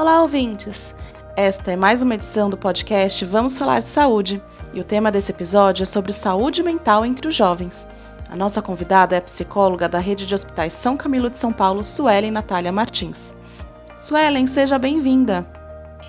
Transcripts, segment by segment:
Olá, ouvintes! Esta é mais uma edição do podcast Vamos Falar de Saúde e o tema desse episódio é sobre saúde mental entre os jovens. A nossa convidada é a psicóloga da Rede de Hospitais São Camilo de São Paulo, Suelen Natália Martins. Suelen, seja bem-vinda!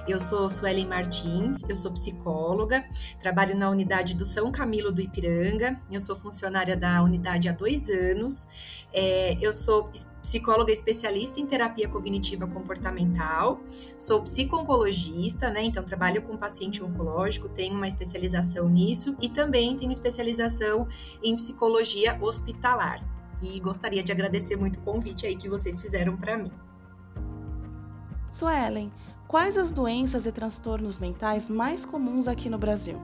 Eu sou Suelen Martins, eu sou psicóloga, trabalho na unidade do São Camilo do Ipiranga, eu sou funcionária da unidade há dois anos, é, eu sou psicóloga especialista em terapia cognitiva comportamental, sou psico-oncologista, né, então trabalho com paciente oncológico, tenho uma especialização nisso e também tenho especialização em psicologia hospitalar. E gostaria de agradecer muito o convite aí que vocês fizeram para mim. Suelen, Quais as doenças e transtornos mentais mais comuns aqui no Brasil?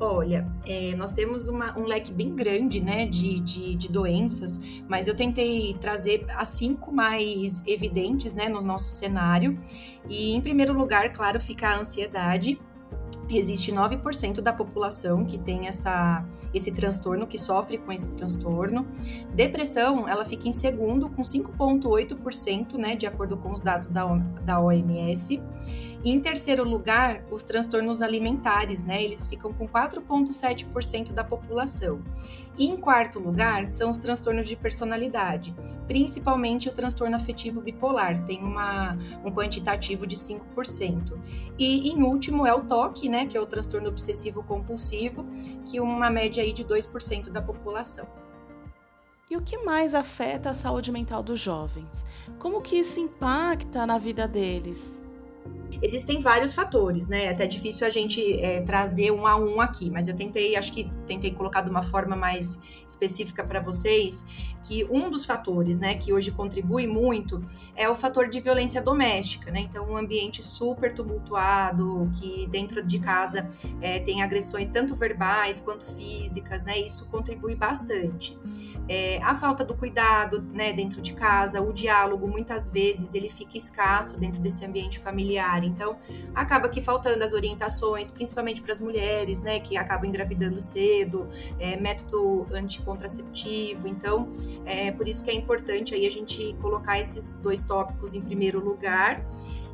Olha, é, nós temos uma, um leque bem grande né, de, de, de, doenças, mas eu tentei trazer as cinco mais evidentes né, no nosso cenário. E, em primeiro lugar, claro, fica a ansiedade, existe 9% da população que tem essa, esse transtorno, que sofre com esse transtorno. Depressão, ela fica em segundo, com 5,8%, né, de acordo com os dados da, da OMS. E em terceiro lugar, os transtornos alimentares, né? Eles ficam com 4,7% da população. E em quarto lugar, são os transtornos de personalidade, principalmente o transtorno afetivo bipolar, tem uma, um quantitativo de 5%. E em último é o TOC, né? Que é o transtorno obsessivo compulsivo, que uma média aí de 2% da população. E o que mais afeta a saúde mental dos jovens? Como que isso impacta na vida deles? Existem vários fatores, né? É até difícil a gente é, trazer um a um aqui, mas eu tentei, acho que tentei colocar de uma forma mais específica para vocês, que um dos fatores, né, que hoje contribui muito é o fator de violência doméstica, né? Então, um ambiente super tumultuado, que dentro de casa é, tem agressões tanto verbais quanto físicas, né? Isso contribui bastante. É, a falta do cuidado, né, dentro de casa, o diálogo, muitas vezes ele fica escasso dentro desse ambiente familiar. Então, acaba que faltando as orientações, principalmente para as mulheres, né, que acabam engravidando cedo, é, método anticontraceptivo. Então, é por isso que é importante aí a gente colocar esses dois tópicos em primeiro lugar.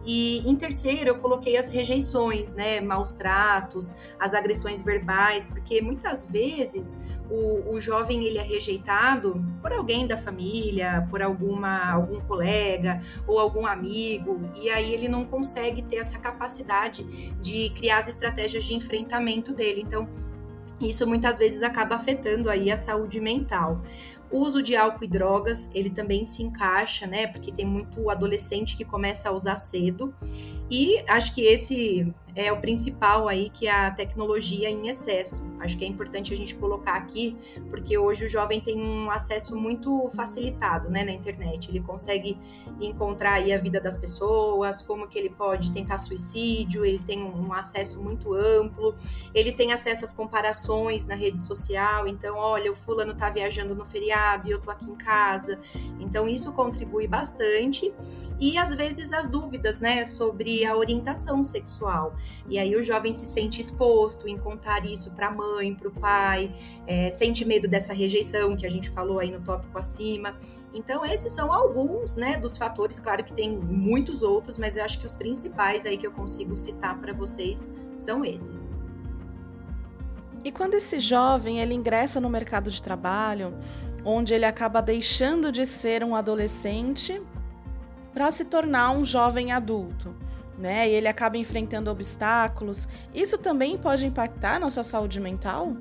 E em terceiro, eu coloquei as rejeições, né, maus tratos, as agressões verbais, porque muitas vezes o, o jovem ele é rejeitado por alguém da família, por alguma algum colega ou algum amigo, e aí ele não consegue ter essa capacidade de criar as estratégias de enfrentamento dele. Então, isso muitas vezes acaba afetando aí a saúde mental. O uso de álcool e drogas, ele também se encaixa, né? Porque tem muito adolescente que começa a usar cedo. E acho que esse é o principal aí, que é a tecnologia em excesso. Acho que é importante a gente colocar aqui, porque hoje o jovem tem um acesso muito facilitado né, na internet. Ele consegue encontrar aí a vida das pessoas, como que ele pode tentar suicídio, ele tem um acesso muito amplo, ele tem acesso às comparações na rede social. Então, olha, o fulano tá viajando no feriado e eu tô aqui em casa. Então, isso contribui bastante. E às vezes as dúvidas, né, sobre a orientação sexual. E aí o jovem se sente exposto em contar isso para a mãe, para o pai, é, sente medo dessa rejeição que a gente falou aí no tópico acima. Então esses são alguns, né, dos fatores. Claro que tem muitos outros, mas eu acho que os principais aí que eu consigo citar para vocês são esses. E quando esse jovem ele ingressa no mercado de trabalho, onde ele acaba deixando de ser um adolescente para se tornar um jovem adulto, né? E ele acaba enfrentando obstáculos. Isso também pode impactar na sua saúde mental?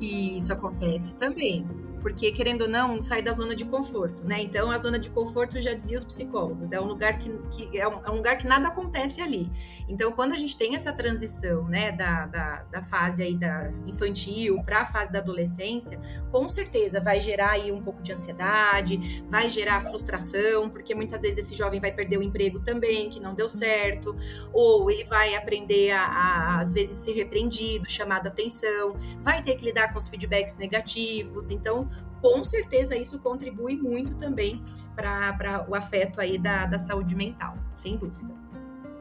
E isso acontece também porque querendo ou não, sai da zona de conforto, né? Então a zona de conforto já dizia os psicólogos, é um lugar que, que é, um, é, um, lugar que nada acontece ali. Então quando a gente tem essa transição, né, da, da, da fase aí da infantil para a fase da adolescência, com certeza vai gerar aí um pouco de ansiedade, vai gerar frustração, porque muitas vezes esse jovem vai perder o emprego também, que não deu certo, ou ele vai aprender a, a às vezes ser repreendido, chamada atenção, vai ter que lidar com os feedbacks negativos. Então com certeza isso contribui muito também para o afeto aí da, da saúde mental, sem dúvida.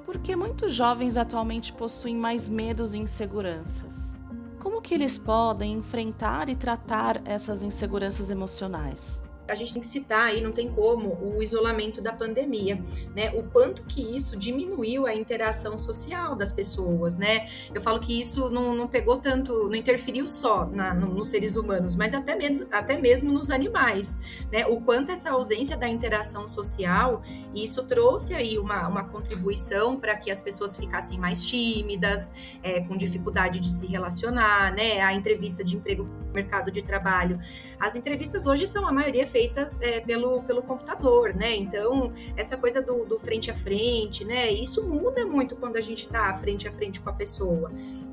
Porque muitos jovens atualmente possuem mais medos e inseguranças. Como que eles podem enfrentar e tratar essas inseguranças emocionais? A gente tem que citar aí, não tem como, o isolamento da pandemia, né? O quanto que isso diminuiu a interação social das pessoas, né? Eu falo que isso não, não pegou tanto, não interferiu só na, no, nos seres humanos, mas até mesmo, até mesmo nos animais, né? O quanto essa ausência da interação social, isso trouxe aí uma, uma contribuição para que as pessoas ficassem mais tímidas, é, com dificuldade de se relacionar, né? A entrevista de emprego mercado de trabalho. As entrevistas hoje são a maioria feitas é, pelo, pelo computador, né? Então, essa coisa do, do frente a frente, né? Isso muda muito quando a gente está frente a frente com a pessoa.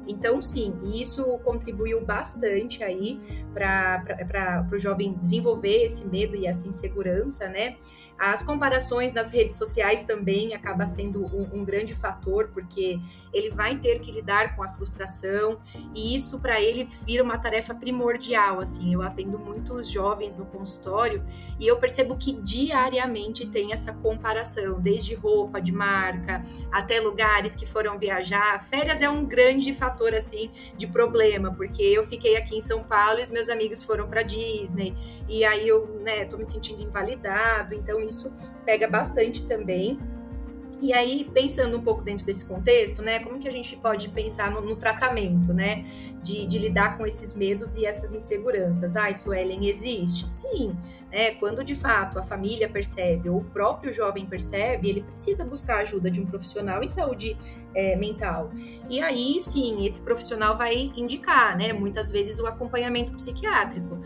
Então, sim, isso contribuiu bastante aí para o jovem desenvolver esse medo e essa insegurança, né? As comparações nas redes sociais também acaba sendo um, um grande fator, porque ele vai ter que lidar com a frustração e isso para ele vira uma tarefa primordial. Assim, eu atendo muitos jovens no consultório e eu percebo que diariamente tem essa comparação, desde roupa de marca até lugares que foram viajar. Férias é um grande fator assim de problema, porque eu fiquei aqui em São Paulo e os meus amigos foram para Disney e aí eu, né, tô me sentindo invalidado, então isso pega bastante também. E aí, pensando um pouco dentro desse contexto, né, como que a gente pode pensar no, no tratamento, né, de, de, lidar com esses medos e essas inseguranças? Ah, isso, Ellen, existe? Sim, né, quando de fato a família percebe ou o próprio jovem percebe, ele precisa buscar a ajuda de um profissional em saúde é, mental. E aí, sim, esse profissional vai indicar, né, muitas vezes o acompanhamento psiquiátrico.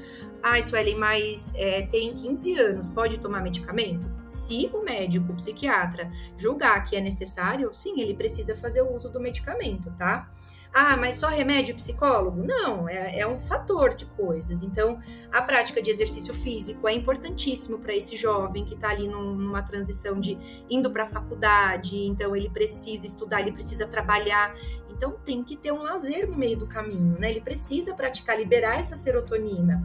Ah, Suelen, mas é, tem 15 anos, pode tomar medicamento? Se o médico, o psiquiatra, julgar que é necessário, sim, ele precisa fazer o uso do medicamento, tá? Ah, mas só remédio psicólogo? Não, é, é um fator de coisas. Então, a prática de exercício físico é importantíssimo para esse jovem que está ali num, numa transição de indo para a faculdade, então ele precisa estudar, ele precisa trabalhar. Então, tem que ter um lazer no meio do caminho, né? Ele precisa praticar, liberar essa serotonina.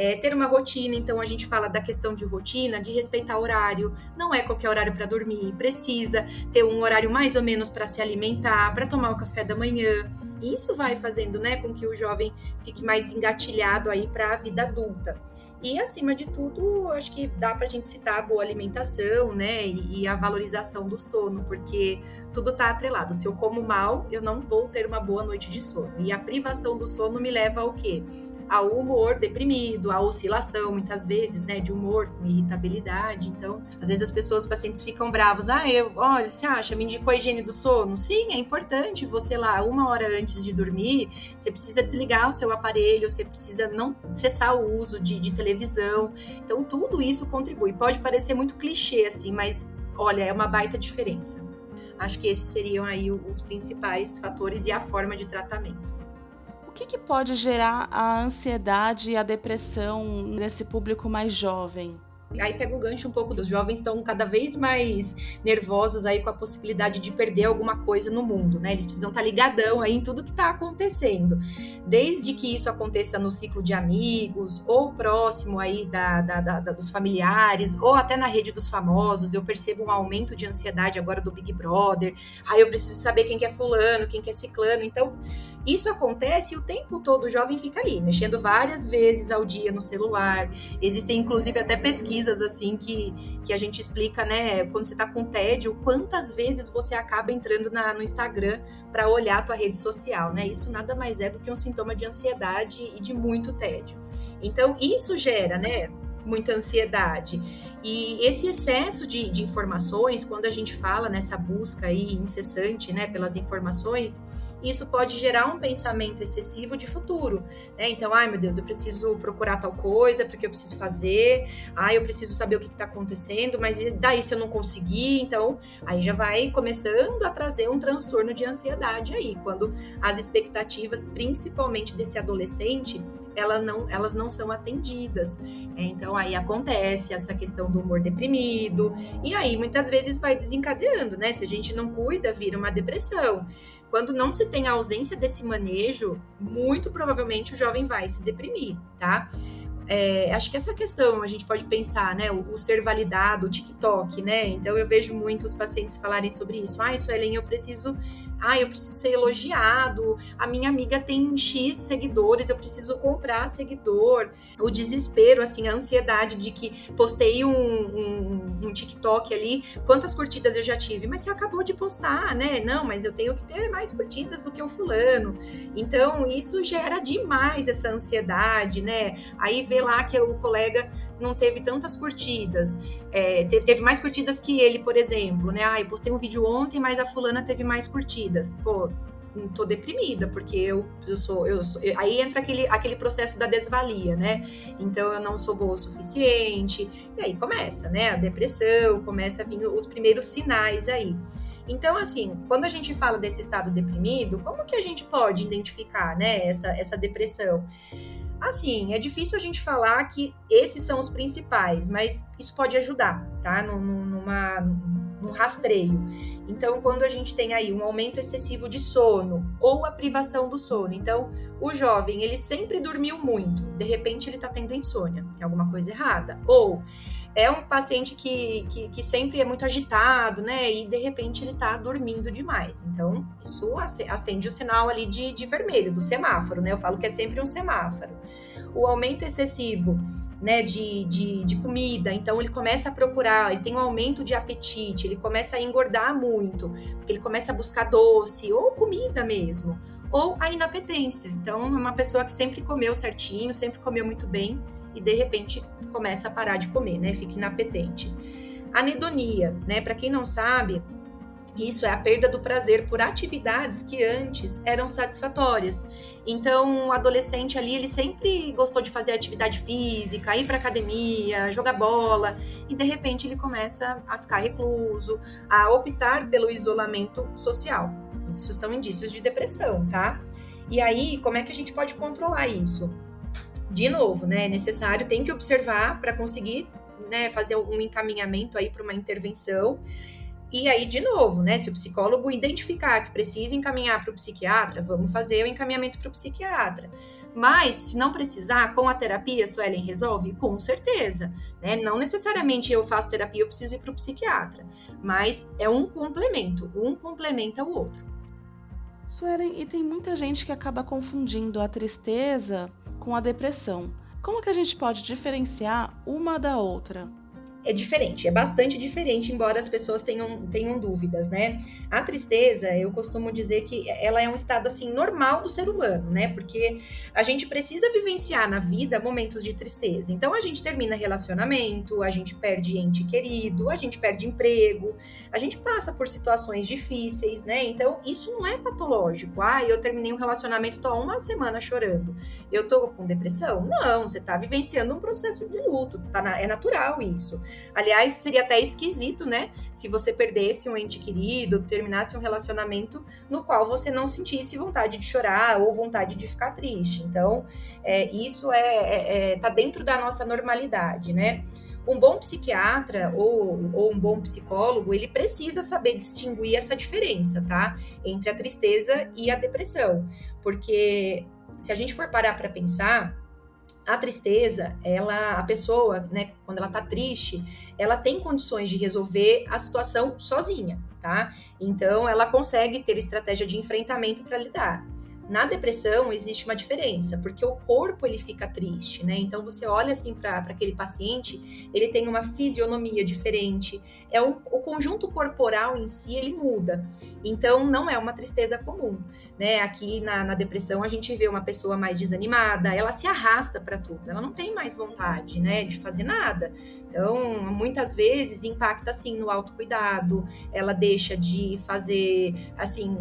É, ter uma rotina, então a gente fala da questão de rotina, de respeitar horário, não é qualquer horário para dormir, precisa ter um horário mais ou menos para se alimentar, para tomar o café da manhã. E isso vai fazendo, né, com que o jovem fique mais engatilhado aí para a vida adulta. E acima de tudo, acho que dá para a gente citar a boa alimentação, né, e, a valorização do sono, porque tudo está atrelado. Se eu como mal, eu não vou ter uma boa noite de sono. E a privação do sono me leva ao quê? Ao humor deprimido, à oscilação, muitas vezes, né, de humor com irritabilidade. Então, às vezes as pessoas, os pacientes ficam bravos. Ah, eu, olha, você acha, me indicou a higiene do sono? Sim, é importante você lá, uma hora antes de dormir, você precisa desligar o seu aparelho, você precisa não cessar o uso de, de televisão. Então, tudo isso contribui. Pode parecer muito clichê, assim, mas olha, é uma baita diferença. Acho que esses seriam aí os principais fatores e a forma de tratamento que, que pode gerar a ansiedade e a depressão nesse público mais jovem? Aí pega o gancho um pouco dos jovens estão cada vez mais nervosos aí com a possibilidade de perder alguma coisa no mundo, né? Eles precisam estar tá ligadão aí em tudo que está acontecendo. Desde que isso aconteça no ciclo de amigos, ou próximo aí da, da, da, dos familiares, ou até na rede dos famosos, eu percebo um aumento de ansiedade agora do Big Brother. Aí eu preciso saber quem que é fulano, quem que é ciclano. Então, isso acontece o tempo todo o jovem fica ali, mexendo várias vezes ao dia no celular. Existem, inclusive, até pesquisas assim que, que a gente explica, né? Quando você está com tédio, quantas vezes você acaba entrando na, no Instagram para olhar a tua rede social, né? Isso nada mais é do que um sintoma de ansiedade e de muito tédio. Então, isso gera, né? muita ansiedade. E esse excesso de, de, informações, quando a gente fala nessa busca aí incessante, né, pelas informações, isso pode gerar um pensamento excessivo de futuro, né? Então, ai meu Deus, eu preciso procurar tal coisa, porque eu preciso fazer, ai, eu preciso saber o que está acontecendo, mas daí se eu não conseguir, então, aí já vai começando a trazer um transtorno de ansiedade aí, quando as expectativas, principalmente desse adolescente, ela não, elas não são atendidas. É, então, aí acontece essa questão do humor deprimido, e aí muitas vezes vai desencadeando, né? Se a gente não cuida, vira uma depressão. Quando não se tem a ausência desse manejo, muito provavelmente o jovem vai se deprimir, tá? É, acho que essa questão a gente pode pensar, né? O, o, ser validado, o TikTok, né? Então eu vejo muitos pacientes falarem sobre isso. Ah, Suelen, eu preciso ah, eu preciso ser elogiado, a minha amiga tem X seguidores, eu preciso comprar seguidor. O desespero, assim, a ansiedade de que postei um, um, um, TikTok ali, quantas curtidas eu já tive? Mas você acabou de postar, né? Não, mas eu tenho que ter mais curtidas do que o fulano. Então, isso gera demais essa ansiedade, né? Aí vê lá que o colega não teve tantas curtidas. É, teve, teve, mais curtidas que ele, por exemplo, né? Ah, eu postei um vídeo ontem, mas a fulana teve mais curtidas. Pô, tô deprimida, porque eu, eu sou, eu sou. Aí entra aquele, aquele processo da desvalia, né? Então eu não sou boa o suficiente. E aí começa, né? A depressão, começa a vir os primeiros sinais aí. Então, assim, quando a gente fala desse estado deprimido, como que a gente pode identificar, né, essa, essa depressão? Assim, é difícil a gente falar que esses são os principais, mas isso pode ajudar, tá? Numa, num rastreio. Então, quando a gente tem aí um aumento excessivo de sono ou a privação do sono, então o jovem ele sempre dormiu muito, de repente ele está tendo insônia, tem alguma coisa errada. Ou é um paciente que, que, que, sempre é muito agitado, né? E de repente ele tá dormindo demais. Então, isso acende o sinal ali de, de vermelho, do semáforo, né? Eu falo que é sempre um semáforo. O aumento excessivo né, de, de, de, comida, então ele começa a procurar, ele tem um aumento de apetite, ele começa a engordar muito, porque ele começa a buscar doce ou comida mesmo, ou a inapetência. Então, é uma pessoa que sempre comeu certinho, sempre comeu muito bem, e de repente começa a parar de comer, né? Fica inapetente. Anedonia, né? Para quem não sabe, isso é a perda do prazer por atividades que antes eram satisfatórias. Então, o adolescente ali, ele sempre gostou de fazer atividade física, ir para academia, jogar bola, e de repente ele começa a ficar recluso, a optar pelo isolamento social. Isso são indícios de depressão, tá? E aí, como é que a gente pode controlar isso? De novo, né, é necessário, tem que observar para conseguir né, fazer um encaminhamento aí para uma intervenção. E aí, de novo, né, se o psicólogo identificar que precisa encaminhar para o psiquiatra, vamos fazer o encaminhamento para o psiquiatra. Mas, se não precisar, com a terapia, Suelen resolve? Com certeza. Né? Não necessariamente eu faço terapia, eu preciso ir para o psiquiatra. Mas é um complemento, um complementa o outro. Suelen, e tem muita gente que acaba confundindo a tristeza com a depressão. Como que a gente pode diferenciar uma da outra? É diferente, é bastante diferente, embora as pessoas tenham, tenham dúvidas, né? A tristeza, eu costumo dizer que ela é um estado assim normal do ser humano, né? Porque a gente precisa vivenciar na vida momentos de tristeza. Então a gente termina relacionamento, a gente perde ente querido, a gente perde emprego, a gente passa por situações difíceis, né? Então isso não é patológico. Ah, eu terminei um relacionamento, tô uma semana chorando. Eu tô com depressão? Não, você tá vivenciando um processo de luto, tá na, é natural isso. Aliás, seria até esquisito, né? Se você perdesse um ente querido, terminasse um relacionamento no qual você não sentisse vontade de chorar ou vontade de ficar triste. Então, é, isso é, é, é tá dentro da nossa normalidade, né? Um bom psiquiatra ou, ou um bom psicólogo, ele precisa saber distinguir essa diferença, tá? Entre a tristeza e a depressão. Porque se a gente for parar para pensar, a tristeza, ela, a pessoa, né, quando ela tá triste, ela tem condições de resolver a situação sozinha, tá? Então, ela consegue ter estratégia de enfrentamento para lidar. Na depressão existe uma diferença, porque o corpo ele fica triste, né? Então você olha assim para aquele paciente, ele tem uma fisionomia diferente, é o conjunto corporal em si ele muda. Então não é uma tristeza comum, né? Aqui na, na depressão a gente vê uma pessoa mais desanimada, ela se arrasta para tudo, ela não tem mais vontade, né, de fazer nada. Então muitas vezes impacta assim no autocuidado, ela deixa de fazer assim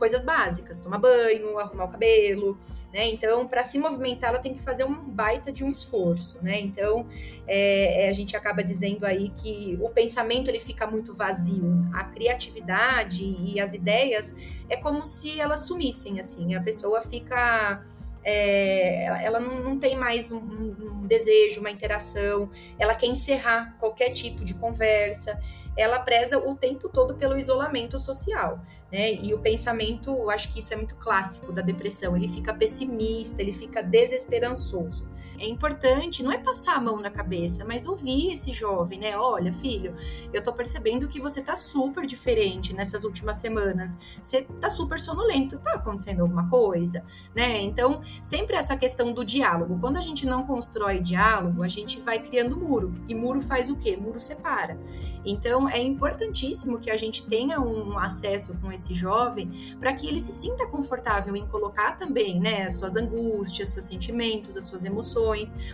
coisas básicas, tomar banho, arrumar o cabelo, né? Então, para se movimentar, ela tem que fazer um baita de um esforço, né? Então, é, é, a gente acaba dizendo aí que o pensamento ele fica muito vazio, a criatividade e as ideias é como se elas sumissem, assim, a pessoa fica é, ela não, não, tem mais um, um, desejo, uma interação, ela quer encerrar qualquer tipo de conversa. Ela preza o tempo todo pelo isolamento social, né? E o pensamento, acho que isso é muito clássico da depressão, ele fica pessimista, ele fica desesperançoso. É importante, não é passar a mão na cabeça, mas ouvir esse jovem, né? Olha, filho, eu tô percebendo que você tá super diferente nessas últimas semanas. Você tá super sonolento, tá acontecendo alguma coisa, né? Então, sempre essa questão do diálogo. Quando a gente não constrói diálogo, a gente vai criando muro. E muro faz o quê? Muro separa. Então, é importantíssimo que a gente tenha um acesso com esse jovem para que ele se sinta confortável em colocar também, né, as suas angústias, seus sentimentos, as suas emoções,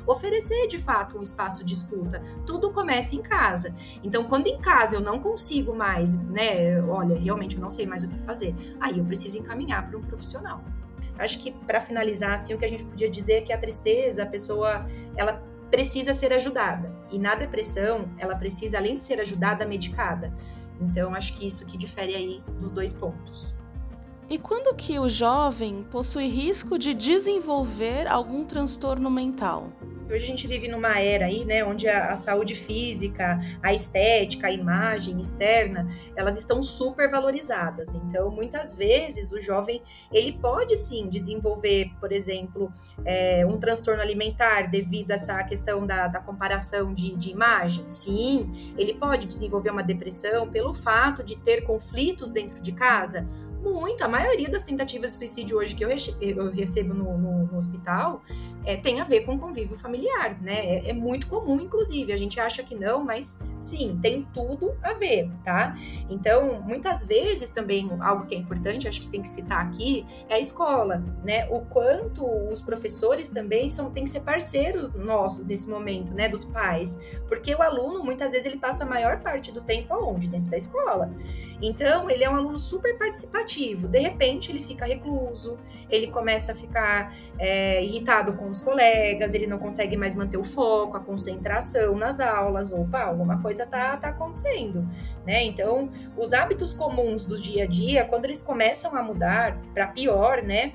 oferecer de fato um espaço de escuta. Tudo começa em casa. Então, quando em casa eu não consigo mais, né, olha, realmente eu não sei mais o que fazer, aí eu preciso encaminhar para um profissional. Acho que para finalizar, assim, o que a gente podia dizer é que a tristeza, a pessoa, ela precisa ser ajudada. E na depressão, ela precisa, além de ser ajudada, medicada. Então, acho que isso que difere aí dos dois pontos. E quando que o jovem possui risco de desenvolver algum transtorno mental? Hoje a gente vive numa era aí, né, onde a, a, saúde física, a estética, a imagem externa, elas estão super valorizadas. Então, muitas vezes o jovem ele pode sim desenvolver, por exemplo, é, um transtorno alimentar devido a essa questão da, da comparação de, de imagem. Sim, ele pode desenvolver uma depressão pelo fato de ter conflitos dentro de casa muito. A maioria das tentativas de suicídio hoje que eu, recebo no, no, no hospital é, tem a ver com convívio familiar, né? É, é, muito comum, inclusive. A gente acha que não, mas sim, tem tudo a ver, tá? Então, muitas vezes também, algo que é importante, acho que tem que citar aqui, é a escola, né? O quanto os professores também são, tem que ser parceiros nossos nesse momento, né? Dos pais. Porque o aluno, muitas vezes, ele passa a maior parte do tempo aonde? Dentro da escola. Então, ele é um aluno super participativo. De repente, ele fica recluso, ele começa a ficar é, irritado com os colegas, ele não consegue mais manter o foco, a concentração nas aulas, opa, alguma coisa tá, tá acontecendo, né? Então, os hábitos comuns do dia a dia, quando eles começam a mudar para pior, né?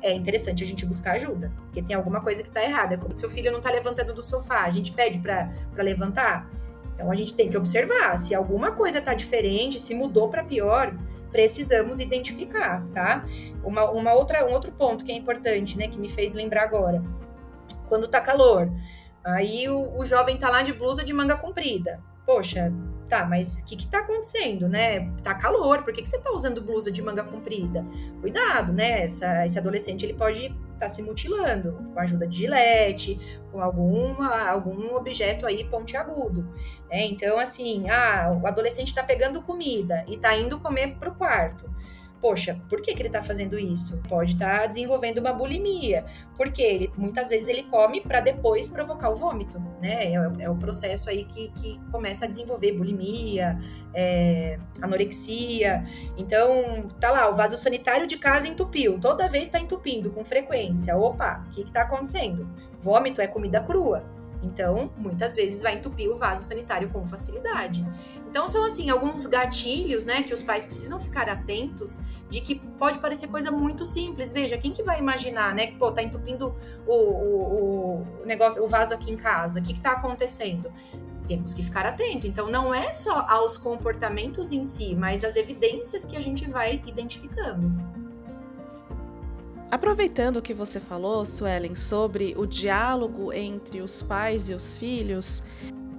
É interessante a gente buscar ajuda, porque tem alguma coisa que tá errada. Quando seu filho não tá levantando do sofá, a gente pede para levantar. Então a gente tem que observar se alguma coisa tá diferente, se mudou para pior, precisamos identificar, tá? Uma, uma outra, um outro ponto que é importante, né, que me fez lembrar agora. Quando tá calor, aí o, o jovem tá lá de blusa de manga comprida. Poxa, tá, mas o que que tá acontecendo, né? Tá calor, por que, que você tá usando blusa de manga comprida? Cuidado, né? Essa, esse adolescente, ele pode estar tá se mutilando com a ajuda de gilete, com alguma, algum objeto aí pontiagudo. Né? Então, assim, ah, o adolescente tá pegando comida e tá indo comer pro quarto poxa, por que, que ele está fazendo isso? Pode estar tá desenvolvendo uma bulimia, porque ele muitas vezes ele come para depois provocar o vômito, né? É, é, o processo aí que, que começa a desenvolver bulimia, é, anorexia. Então, tá lá, o vaso sanitário de casa entupiu, toda vez está entupindo com frequência. Opa, o que está acontecendo? Vômito é comida crua. Então, muitas vezes vai entupir o vaso sanitário com facilidade. Então, são assim alguns gatilhos, né, que os pais precisam ficar atentos de que pode parecer coisa muito simples. Veja, quem que vai imaginar, né, que pô, tá entupindo o, o, o negócio, o vaso aqui em casa? O que que tá acontecendo? Temos que ficar atento. Então, não é só aos comportamentos em si, mas as evidências que a gente vai identificando. Aproveitando o que você falou, Suelen, sobre o diálogo entre os pais e os filhos,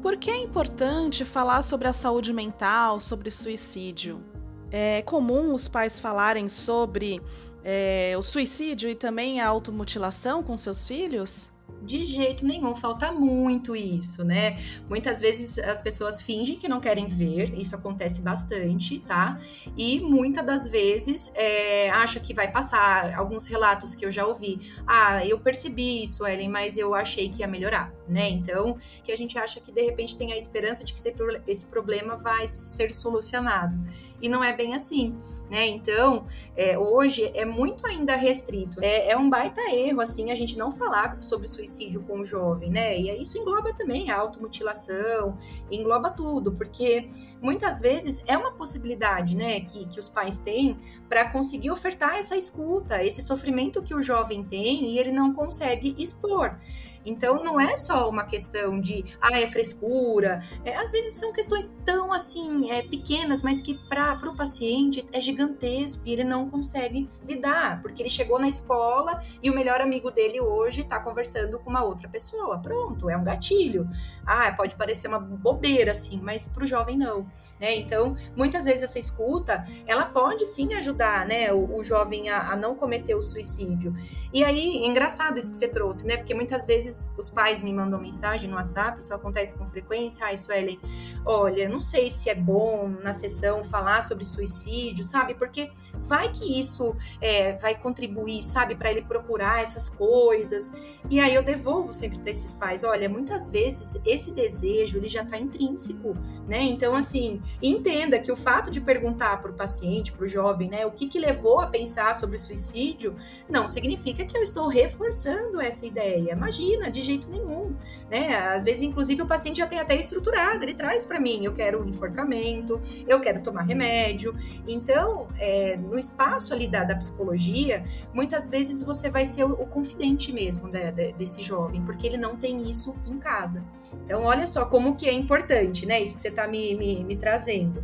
por que é importante falar sobre a saúde mental, sobre suicídio? É comum os pais falarem sobre é, o suicídio e também a automutilação com seus filhos? De jeito nenhum, falta muito isso, né? Muitas vezes as pessoas fingem que não querem ver, isso acontece bastante, tá? E muitas das vezes é, acha que vai passar. Alguns relatos que eu já ouvi, ah, eu percebi isso, Ellen, mas eu achei que ia melhorar, né? Então, que a gente acha que de repente tem a esperança de que esse problema vai ser solucionado. E não é bem assim né? Então, é, hoje é muito ainda restrito. É, é, um baita erro, assim, a gente não falar sobre suicídio com o jovem, né? E isso engloba também a automutilação, engloba tudo, porque muitas vezes é uma possibilidade, né, que, que os pais têm para conseguir ofertar essa escuta, esse sofrimento que o jovem tem e ele não consegue expor. Então não é só uma questão de ah, é frescura. É, às vezes são questões tão assim, é, pequenas, mas que para o paciente é gigantesco e ele não consegue lidar, porque ele chegou na escola e o melhor amigo dele hoje está conversando com uma outra pessoa. Pronto, é um gatilho. Ah, pode parecer uma bobeira, assim, mas para o jovem não. Né? Então, muitas vezes essa escuta, ela pode sim ajudar né, o, o jovem a, a não cometer o suicídio. E aí, engraçado isso que você trouxe, né? Porque muitas vezes os pais me mandam mensagem no WhatsApp, isso acontece com frequência. Ah, Suelen, olha, não sei se é bom na sessão falar sobre suicídio, sabe? Porque vai que isso é, vai contribuir, sabe, para ele procurar essas coisas. E aí eu devolvo sempre para esses pais: olha, muitas vezes esse desejo ele já está intrínseco, né? Então, assim, entenda que o fato de perguntar para o paciente, para o jovem, né, o que, que levou a pensar sobre suicídio, não significa que eu estou reforçando essa ideia. Imagina, de jeito nenhum. Né? Às vezes, inclusive, o paciente já tem até estruturado, ele traz para mim, eu quero um enforcamento, eu quero tomar remédio. Então, é, no espaço ali da, da, psicologia, muitas vezes você vai ser o, o confidente mesmo né, desse jovem, porque ele não tem isso em casa. Então, olha só como que é importante, né? Isso que você está me, me, me trazendo.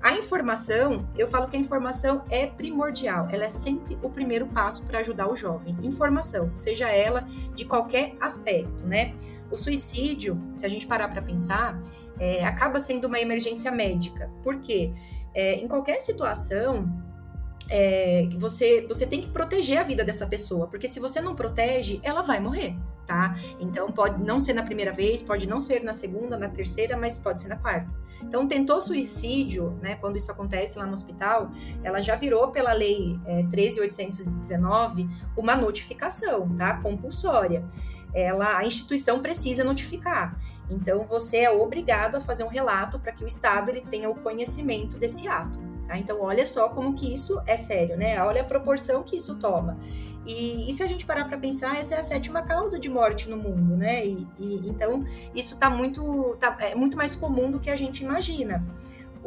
A informação, eu falo que a informação é primordial, ela é sempre o primeiro passo para ajudar o jovem. Informação, seja ela de qualquer aspecto, né? O suicídio, se a gente parar para pensar, é, acaba sendo uma emergência médica. Por quê? É, em qualquer situação, é, você, você tem que proteger a vida dessa pessoa, porque se você não protege, ela vai morrer tá? Então pode não ser na primeira vez, pode não ser na segunda, na terceira, mas pode ser na quarta. Então tentou suicídio, né? Quando isso acontece lá no hospital, ela já virou pela lei é, 13.819 uma notificação, tá? Compulsória. Ela, a instituição precisa notificar. Então você é obrigado a fazer um relato para que o Estado ele tenha o conhecimento desse ato. Tá? Então olha só como que isso é sério, né? Olha a proporção que isso toma. E, e, se a gente parar para pensar, essa é a sétima causa de morte no mundo, né? E, e então isso está muito, tá, é muito mais comum do que a gente imagina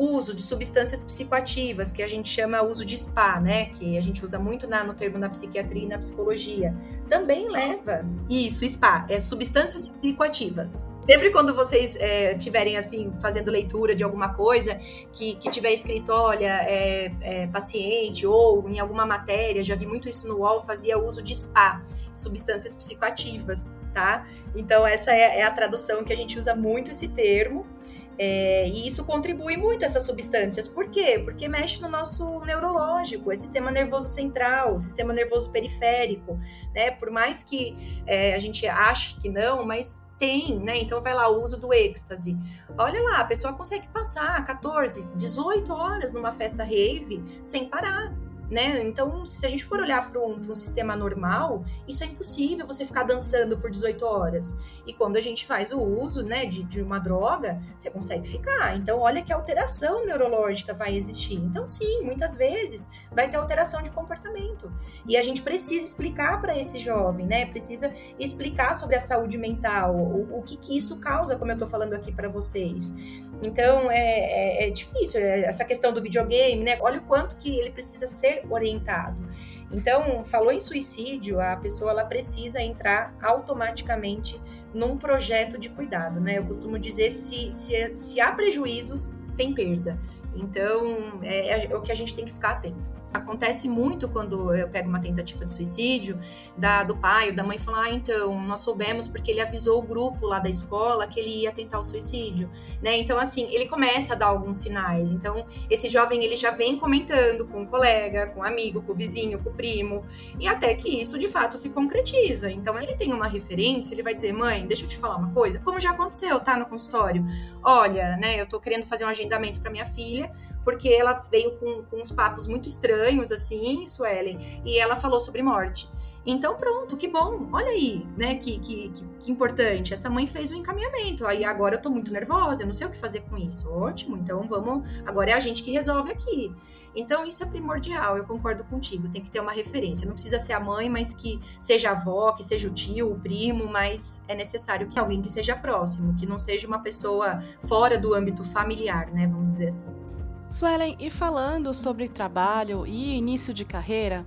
uso de substâncias psicoativas, que a gente chama uso de SPA, né? Que a gente usa muito na, no termo na psiquiatria e na psicologia. Também leva isso, SPA, é substâncias psicoativas. Sempre quando vocês é, assim fazendo leitura de alguma coisa que, que tiver escrito, olha, é, é, paciente ou em alguma matéria, já vi muito isso no UOL, fazia uso de SPA, substâncias psicoativas, tá? Então essa é, é a tradução que a gente usa muito esse termo. É, e isso contribui muito essas substâncias. Por quê? Porque mexe no nosso neurológico, é sistema nervoso central, sistema nervoso periférico, né? Por mais que é, a gente ache que não, mas tem, né? Então vai lá, o uso do êxtase. Olha lá, a pessoa consegue passar 14, 18 horas numa festa rave sem parar né? Então, se a gente for olhar para um, um, sistema normal, isso é impossível você ficar dançando por 18 horas. E quando a gente faz o uso, né, de, de uma droga, você consegue ficar. Então, olha que alteração neurológica vai existir. Então, sim, muitas vezes vai ter alteração de comportamento. E a gente precisa explicar para esse jovem, né? Precisa explicar sobre a saúde mental, o, o que, que isso causa, como eu estou falando aqui para vocês. Então, é, é, é difícil é, essa questão do videogame, né? Olha o quanto que ele precisa ser orientado. Então, falou em suicídio, a pessoa ela precisa entrar automaticamente num projeto de cuidado, né? Eu costumo dizer se, se, se há prejuízos, tem perda. Então, é, é o que a gente tem que ficar atento. Acontece muito quando eu pego uma tentativa de suicídio, da, do pai ou da mãe falar, ah, então, nós soubemos porque ele avisou o grupo lá da escola que ele ia tentar o suicídio, né? Então, assim, ele começa a dar alguns sinais. Então, esse jovem, ele já vem comentando com o um colega, com um amigo, com o vizinho, com o primo, e até que isso, de fato, se concretiza. Então, se ele tem uma referência, ele vai dizer, mãe, deixa eu te falar uma coisa, como já aconteceu, tá, no consultório. Olha, né, eu tô querendo fazer um agendamento para minha filha, porque ela veio com, com uns papos muito estranhos, assim, Suelen, e ela falou sobre morte. Então, pronto, que bom, olha aí, né, que, que, que, que, importante. Essa mãe fez o um encaminhamento, aí agora eu tô muito nervosa, eu não sei o que fazer com isso. Ótimo, então vamos, agora é a gente que resolve aqui. Então, isso é primordial, eu concordo contigo, tem que ter uma referência. Não precisa ser a mãe, mas que seja a avó, que seja o tio, o primo, mas é necessário que alguém que seja próximo, que não seja uma pessoa fora do âmbito familiar, né, vamos dizer assim. Suelen, e falando sobre trabalho e início de carreira,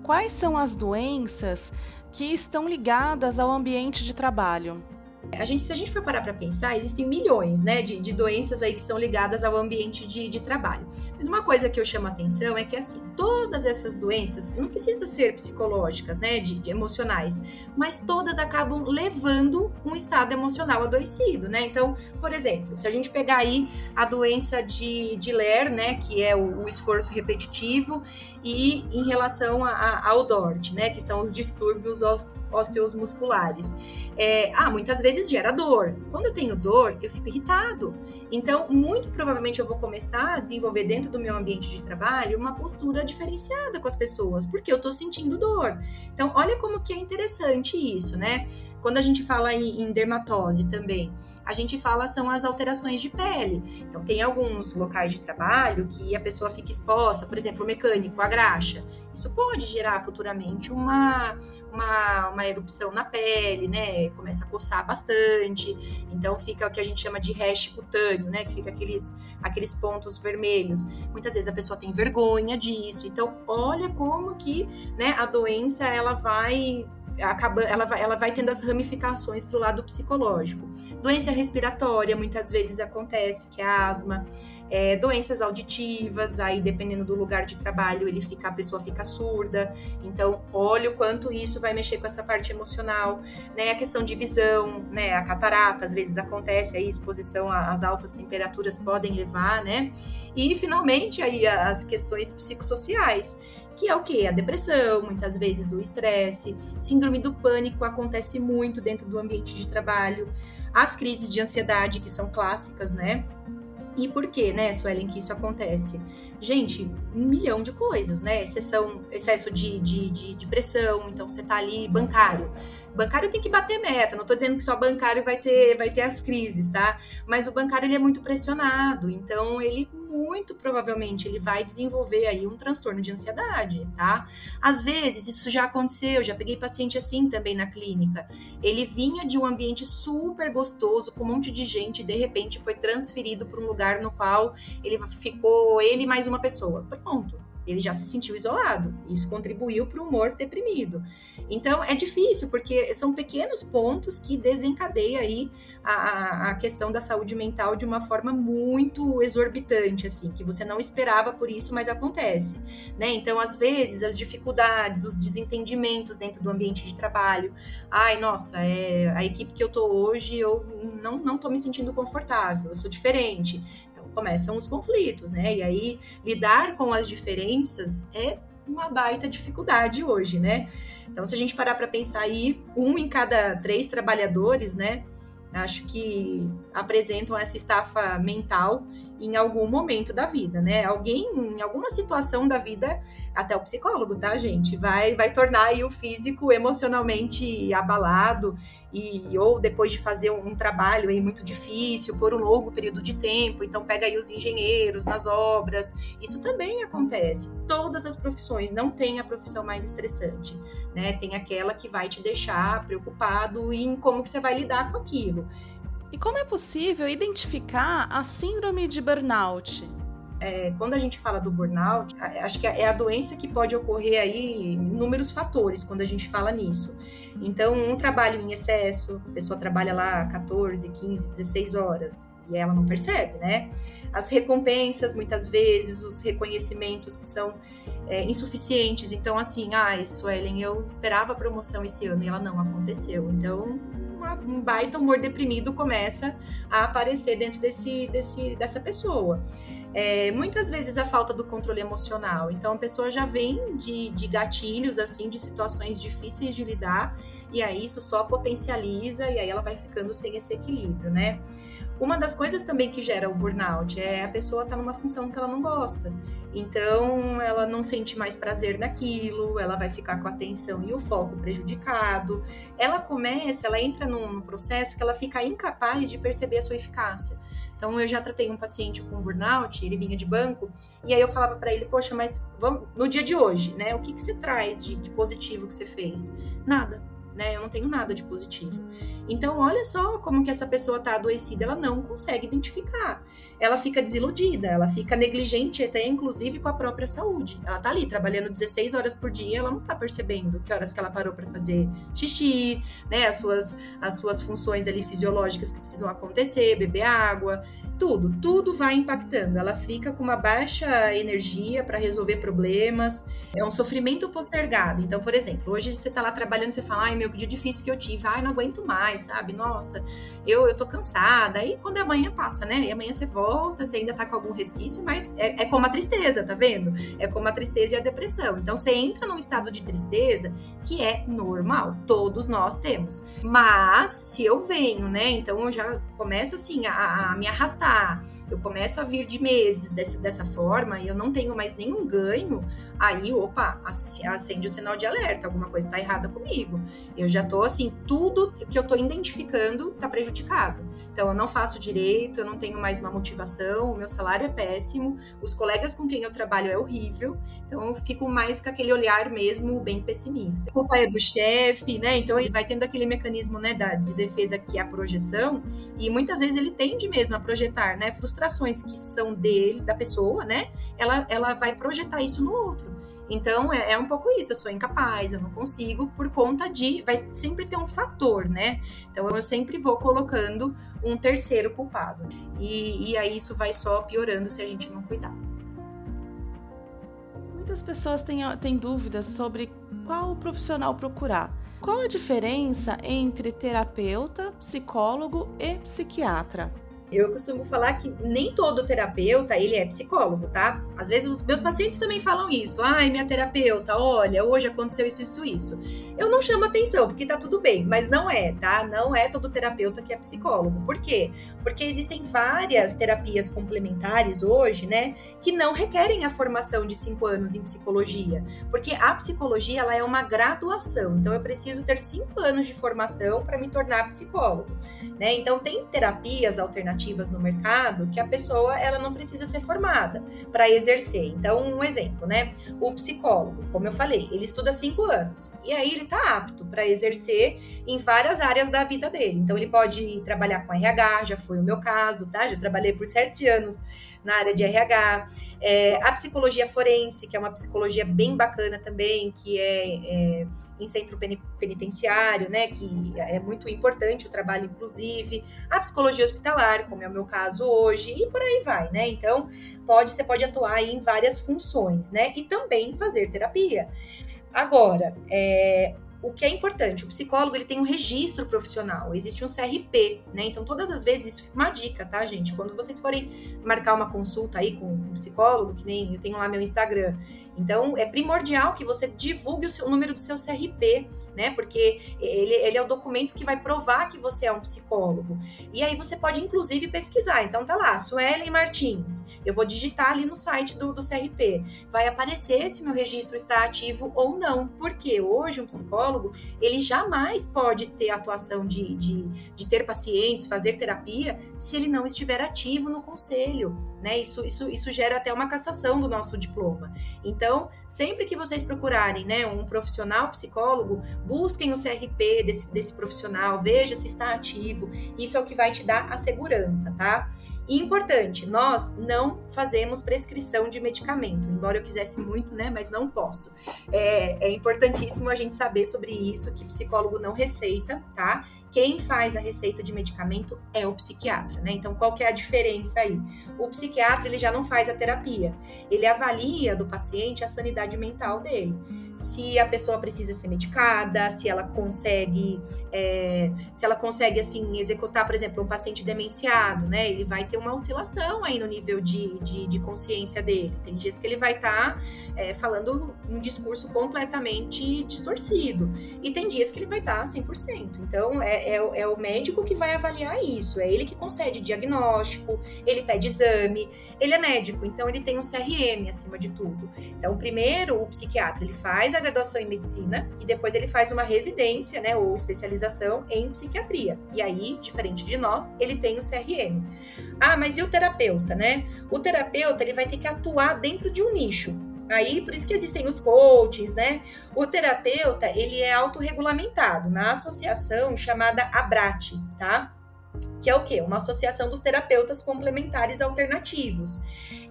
quais são as doenças que estão ligadas ao ambiente de trabalho? A gente, se a gente for parar para pensar, existem milhões né, de, de, doenças aí que são ligadas ao ambiente de, de, trabalho. Mas uma coisa que eu chamo a atenção é que, assim, todas essas doenças não precisam ser psicológicas, né, de, de emocionais, mas todas acabam levando um estado emocional adoecido, né? Então, por exemplo, se a gente pegar aí a doença de, de Ler, né, que é o, o esforço repetitivo, e em relação a, a, ao DORT, né, que são os distúrbios ósteos musculares. É, ah, muitas vezes gera dor. Quando eu tenho dor, eu fico irritado. Então, muito provavelmente eu vou começar a desenvolver dentro do meu ambiente de trabalho uma postura diferenciada com as pessoas, porque eu tô sentindo dor. Então, olha como que é interessante isso, né? Quando a gente fala em, em dermatose também, a gente fala são as alterações de pele. Então, tem alguns locais de trabalho que a pessoa fica exposta, por exemplo, o mecânico, a graxa. Isso pode gerar futuramente uma, uma, uma erupção na pele, né? Começa a coçar bastante. Então, fica o que a gente chama de rash cutâneo, né? Que fica aqueles, aqueles pontos vermelhos. Muitas vezes a pessoa tem vergonha disso. Então, olha como que né, a doença ela vai acaba, ela, vai, ela vai tendo as ramificações para o lado psicológico. Doença respiratória muitas vezes acontece, que é asma. É, doenças auditivas, aí dependendo do lugar de trabalho, ele fica, a pessoa fica surda. Então, olha o quanto isso vai mexer com essa parte emocional, né? A questão de visão, né? A catarata às vezes acontece aí, exposição às altas temperaturas podem levar, né? E finalmente aí as questões psicossociais que é o que? A depressão, muitas vezes o estresse, síndrome do pânico acontece muito dentro do ambiente de trabalho, as crises de ansiedade, que são clássicas, né? E por que, né, Suelen, que isso acontece? Gente, um milhão de coisas, né? Exceção, excesso de, de, de, de pressão, então você tá ali bancário. Bancário tem que bater meta, não tô dizendo que só bancário vai ter, vai ter as crises, tá? Mas o bancário ele é muito pressionado, então ele muito provavelmente ele vai desenvolver aí um transtorno de ansiedade, tá? Às vezes isso já aconteceu, já peguei paciente assim também na clínica. Ele vinha de um ambiente super gostoso, com um monte de gente, e de repente foi transferido para um lugar no qual ele ficou ele mais uma pessoa. Pronto ele já se sentiu isolado. Isso contribuiu para o humor deprimido. Então é difícil, porque são pequenos pontos que desencadeiam aí a, a questão da saúde mental de uma forma muito exorbitante, assim, que você não esperava por isso, mas acontece. Né? Então, às vezes, as dificuldades, os desentendimentos dentro do ambiente de trabalho. Ai, nossa, é, a equipe que eu tô hoje, eu não, não tô me sentindo confortável, eu sou diferente começam os conflitos, né? E aí lidar com as diferenças é uma baita dificuldade hoje, né? Então, se a gente parar para pensar aí, um em cada três trabalhadores, né? Acho que apresentam essa estafa mental em algum momento da vida, né? Alguém, em alguma situação da vida, até o psicólogo, tá, gente? Vai, vai tornar aí o físico emocionalmente abalado e ou depois de fazer um, trabalho aí muito difícil por um longo período de tempo, então pega aí os engenheiros nas obras. Isso também acontece. Todas as profissões não tem a profissão mais estressante, né? Tem aquela que vai te deixar preocupado em como que você vai lidar com aquilo. E como é possível identificar a síndrome de burnout? É, quando a gente fala do burnout, acho que é a doença que pode ocorrer aí inúmeros fatores quando a gente fala nisso. Então, um trabalho em excesso, a pessoa trabalha lá 14, 15, 16 horas e ela não percebe, né? As recompensas, muitas vezes, os reconhecimentos são é, insuficientes. Então, assim, ah, Suelen, eu esperava a promoção esse ano e ela não aconteceu. Então, um baita humor deprimido começa a aparecer dentro desse, desse, dessa pessoa. É, muitas vezes a falta do controle emocional. Então a pessoa já vem de, de gatilhos, assim, de situações difíceis de lidar, e aí isso só potencializa e aí ela vai ficando sem esse equilíbrio, né? Uma das coisas também que gera o burnout é a pessoa estar tá numa função que ela não gosta. Então, ela não sente mais prazer naquilo, ela vai ficar com a atenção e o foco prejudicado. Ela começa, ela entra num processo que ela fica incapaz de perceber a sua eficácia. Então, eu já tratei um paciente com burnout, ele vinha de banco, e aí eu falava para ele, poxa, mas vamos, no dia de hoje, né? O que, que você traz de, de positivo que você fez? Nada né? Eu não tenho nada de positivo. Então, olha só como que essa pessoa tá adoecida, ela não consegue identificar. Ela fica desiludida, ela fica negligente até inclusive com a própria saúde. Ela tá ali trabalhando 16 horas por dia, ela não tá percebendo que horas que ela parou para fazer xixi, né, as suas as suas funções ali fisiológicas que precisam acontecer, beber água, tudo, tudo vai impactando. Ela fica com uma baixa energia para resolver problemas. É um sofrimento postergado. Então, por exemplo, hoje você está lá trabalhando, você fala, ai meu, que dia difícil que eu tive, ai, não aguento mais, sabe? Nossa, eu, eu tô cansada. Aí quando é amanhã passa, né? E amanhã você volta, você ainda tá com algum resquício, mas é, é como a tristeza, tá vendo? É como a tristeza e a depressão. Então você entra num estado de tristeza que é normal, todos nós temos. Mas se eu venho, né? Então eu já começo assim a, a me arrastar eu começo a vir de meses dessa, dessa forma e eu não tenho mais nenhum ganho, aí, opa, acende o sinal de alerta, alguma coisa está errada comigo. Eu já tô assim, tudo que eu tô identificando está prejudicado. Então, eu não faço direito, eu não tenho mais uma motivação, o meu salário é péssimo, os colegas com quem eu trabalho é horrível, então eu fico mais com aquele olhar mesmo bem pessimista. A culpa é do chefe, né? Então, ele vai tendo aquele mecanismo né, da, de defesa que é a projeção, e muitas vezes ele tende mesmo a projetar, né? Frustrações que são dele, da pessoa, né? Ela, ela vai projetar isso no outro. Então é, é, um pouco isso, eu sou incapaz, eu não consigo, por conta de. Vai sempre ter um fator, né? Então eu sempre vou colocando um terceiro culpado. E, e aí isso vai só piorando se a gente não cuidar. Muitas pessoas têm, têm dúvidas sobre qual profissional procurar. Qual a diferença entre terapeuta, psicólogo e psiquiatra? Eu costumo falar que nem todo terapeuta, ele é psicólogo, tá? Às vezes os meus pacientes também falam isso. Ai, minha terapeuta, olha, hoje aconteceu isso, isso, isso. Eu não chamo atenção, porque tá tudo bem, mas não é, tá? Não é todo terapeuta que é psicólogo. Por quê? Porque existem várias terapias complementares hoje, né, que não requerem a formação de cinco anos em psicologia. Porque a psicologia, ela é uma graduação. Então, eu preciso ter cinco anos de formação para me tornar psicólogo, né? Então, tem terapias alternativas alternativas no mercado que a pessoa ela não precisa ser formada para exercer. Então, um exemplo, né? O psicólogo, como eu falei, ele estuda cinco anos e aí ele está apto para exercer em várias áreas da vida dele. Então, ele pode trabalhar com RH, já foi o meu caso, tá? Já trabalhei por sete anos na área de RH, é, a psicologia forense, que é uma psicologia bem bacana também, que é, é em centro penitenciário, né, que é muito importante o trabalho, inclusive, a psicologia hospitalar, como é o meu caso hoje, e por aí vai, né? Então, pode, você pode atuar em várias funções, né? E também fazer terapia. Agora, é, o que é importante, o psicólogo ele tem um registro profissional, existe um CRP, né? Então, todas as vezes, uma dica, tá, gente? Quando vocês forem marcar uma consulta aí com um psicólogo, que nem eu tenho lá meu Instagram, então, é primordial que você divulgue o, seu, o número do seu CRP, né? Porque ele, ele, é o documento que vai provar que você é um psicólogo. E aí você pode, inclusive, pesquisar. Então, tá lá, Suelen Martins. Eu vou digitar ali no site do, do CRP. Vai aparecer se meu registro está ativo ou não. Porque hoje um psicólogo, ele jamais pode ter atuação de, de, de ter pacientes, fazer terapia, se ele não estiver ativo no conselho, né? Isso, isso, isso gera até uma cassação do nosso diploma. Então, então, sempre que vocês procurarem né, um profissional psicólogo, busquem o CRP desse, desse profissional, veja se está ativo. Isso é o que vai te dar a segurança, tá? E importante, nós não fazemos prescrição de medicamento, embora eu quisesse muito, né, mas não posso. É, é importantíssimo a gente saber sobre isso, que psicólogo não receita, tá? Quem faz a receita de medicamento é o psiquiatra, né? Então, qual que é a diferença aí? O psiquiatra, ele já não faz a terapia, ele avalia do paciente a sanidade mental dele se a pessoa precisa ser medicada, se ela consegue, é, se ela consegue assim executar, por exemplo, um paciente demenciado, né? Ele vai ter uma oscilação aí no nível de, de, de consciência dele. Tem dias que ele vai estar tá, é, falando um discurso completamente distorcido e tem dias que ele vai estar tá 100%. Então é, é, é o médico que vai avaliar isso, é ele que concede diagnóstico, ele pede exame, ele é médico, então ele tem um CRM acima de tudo. Então primeiro o psiquiatra ele faz faz a graduação em medicina e depois ele faz uma residência, né, ou especialização em psiquiatria. E aí, diferente de nós, ele tem o CRM. Ah, mas e o terapeuta, né? O terapeuta, ele vai ter que atuar dentro de um nicho. Aí, por isso que existem os coaches, né? O terapeuta, ele é autorregulamentado na associação chamada ABRAT, tá? que é o quê? Uma associação dos terapeutas complementares alternativos.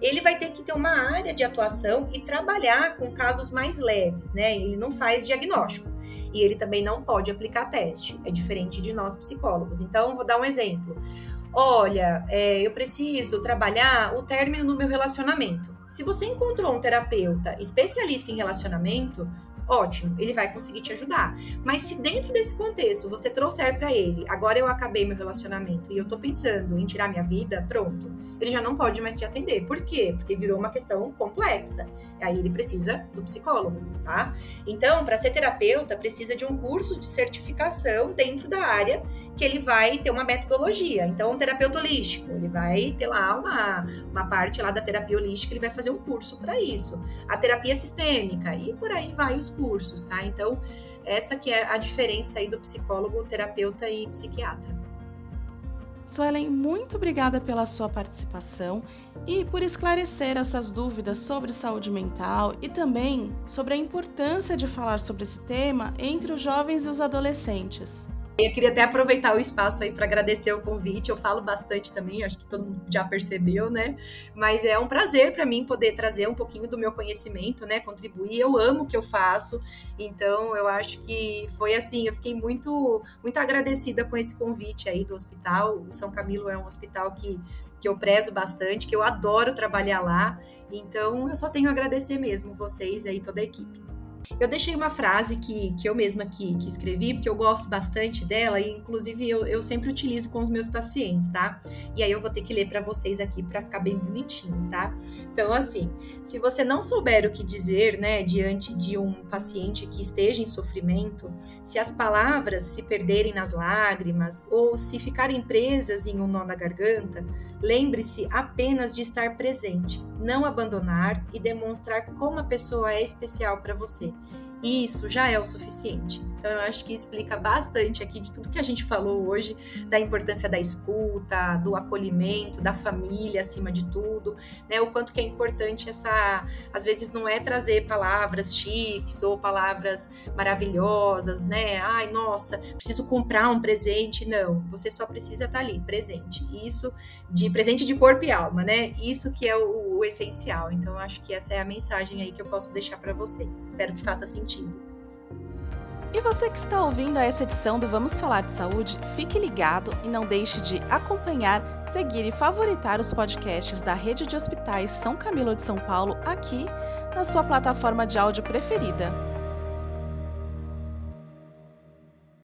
Ele vai ter que ter uma área de atuação e trabalhar com casos mais leves, né? Ele não faz diagnóstico e ele também não pode aplicar teste. É diferente de nós psicólogos. Então, vou dar um exemplo. Olha, é, eu preciso trabalhar o término no meu relacionamento. Se você encontrou um terapeuta especialista em relacionamento, ótimo, ele vai conseguir te ajudar. Mas se dentro desse contexto você trouxer para ele, agora eu acabei meu relacionamento e eu tô pensando em tirar minha vida, pronto ele já não pode mais te atender. Por quê? Porque virou uma questão complexa. Aí ele precisa do psicólogo, tá? Então, para ser terapeuta, precisa de um curso de certificação dentro da área que ele vai ter uma metodologia. Então, um terapeuta holístico, ele vai ter lá uma, uma parte lá da terapia holística, ele vai fazer um curso para isso. A terapia sistêmica e por aí vai os cursos, tá? Então, essa que é a diferença aí do psicólogo, terapeuta e psiquiatra. Suelen, muito obrigada pela sua participação e por esclarecer essas dúvidas sobre saúde mental e também sobre a importância de falar sobre esse tema entre os jovens e os adolescentes. Eu queria até aproveitar o espaço aí para agradecer o convite. Eu falo bastante também, acho que todo mundo já percebeu, né? Mas é um prazer para mim poder trazer um pouquinho do meu conhecimento, né? Contribuir. Eu amo o que eu faço, então eu acho que foi assim. Eu fiquei muito, muito agradecida com esse convite aí do hospital. O São Camilo é um hospital que que eu prezo bastante, que eu adoro trabalhar lá. Então, eu só tenho a agradecer mesmo vocês aí, toda a equipe. Eu deixei uma frase que, que eu mesma aqui que escrevi, porque eu gosto bastante dela e, inclusive, eu, eu sempre utilizo com os meus pacientes, tá? E aí eu vou ter que ler para vocês aqui para ficar bem bonitinho, tá? Então, assim, se você não souber o que dizer, né, diante de um paciente que esteja em sofrimento, se as palavras se perderem nas lágrimas ou se ficarem presas em um nó na garganta, lembre-se apenas de estar presente, não abandonar e demonstrar como a pessoa é especial para você isso já é o suficiente. Então, eu acho que explica bastante aqui de tudo que a gente falou hoje, da importância da escuta, do acolhimento, da família acima de tudo, né? O quanto que é importante essa. Às vezes não é trazer palavras chiques ou palavras maravilhosas, né? Ai, nossa, preciso comprar um presente. Não, você só precisa estar ali, presente. Isso, de presente de corpo e alma, né? Isso que é o, o essencial. Então, acho que essa é a mensagem aí que eu posso deixar para vocês. Espero que faça sentido. E você que está ouvindo essa edição do Vamos Falar de Saúde, fique ligado e não deixe de acompanhar, seguir e favoritar os podcasts da Rede de Hospitais São Camilo de São Paulo aqui na sua plataforma de áudio preferida.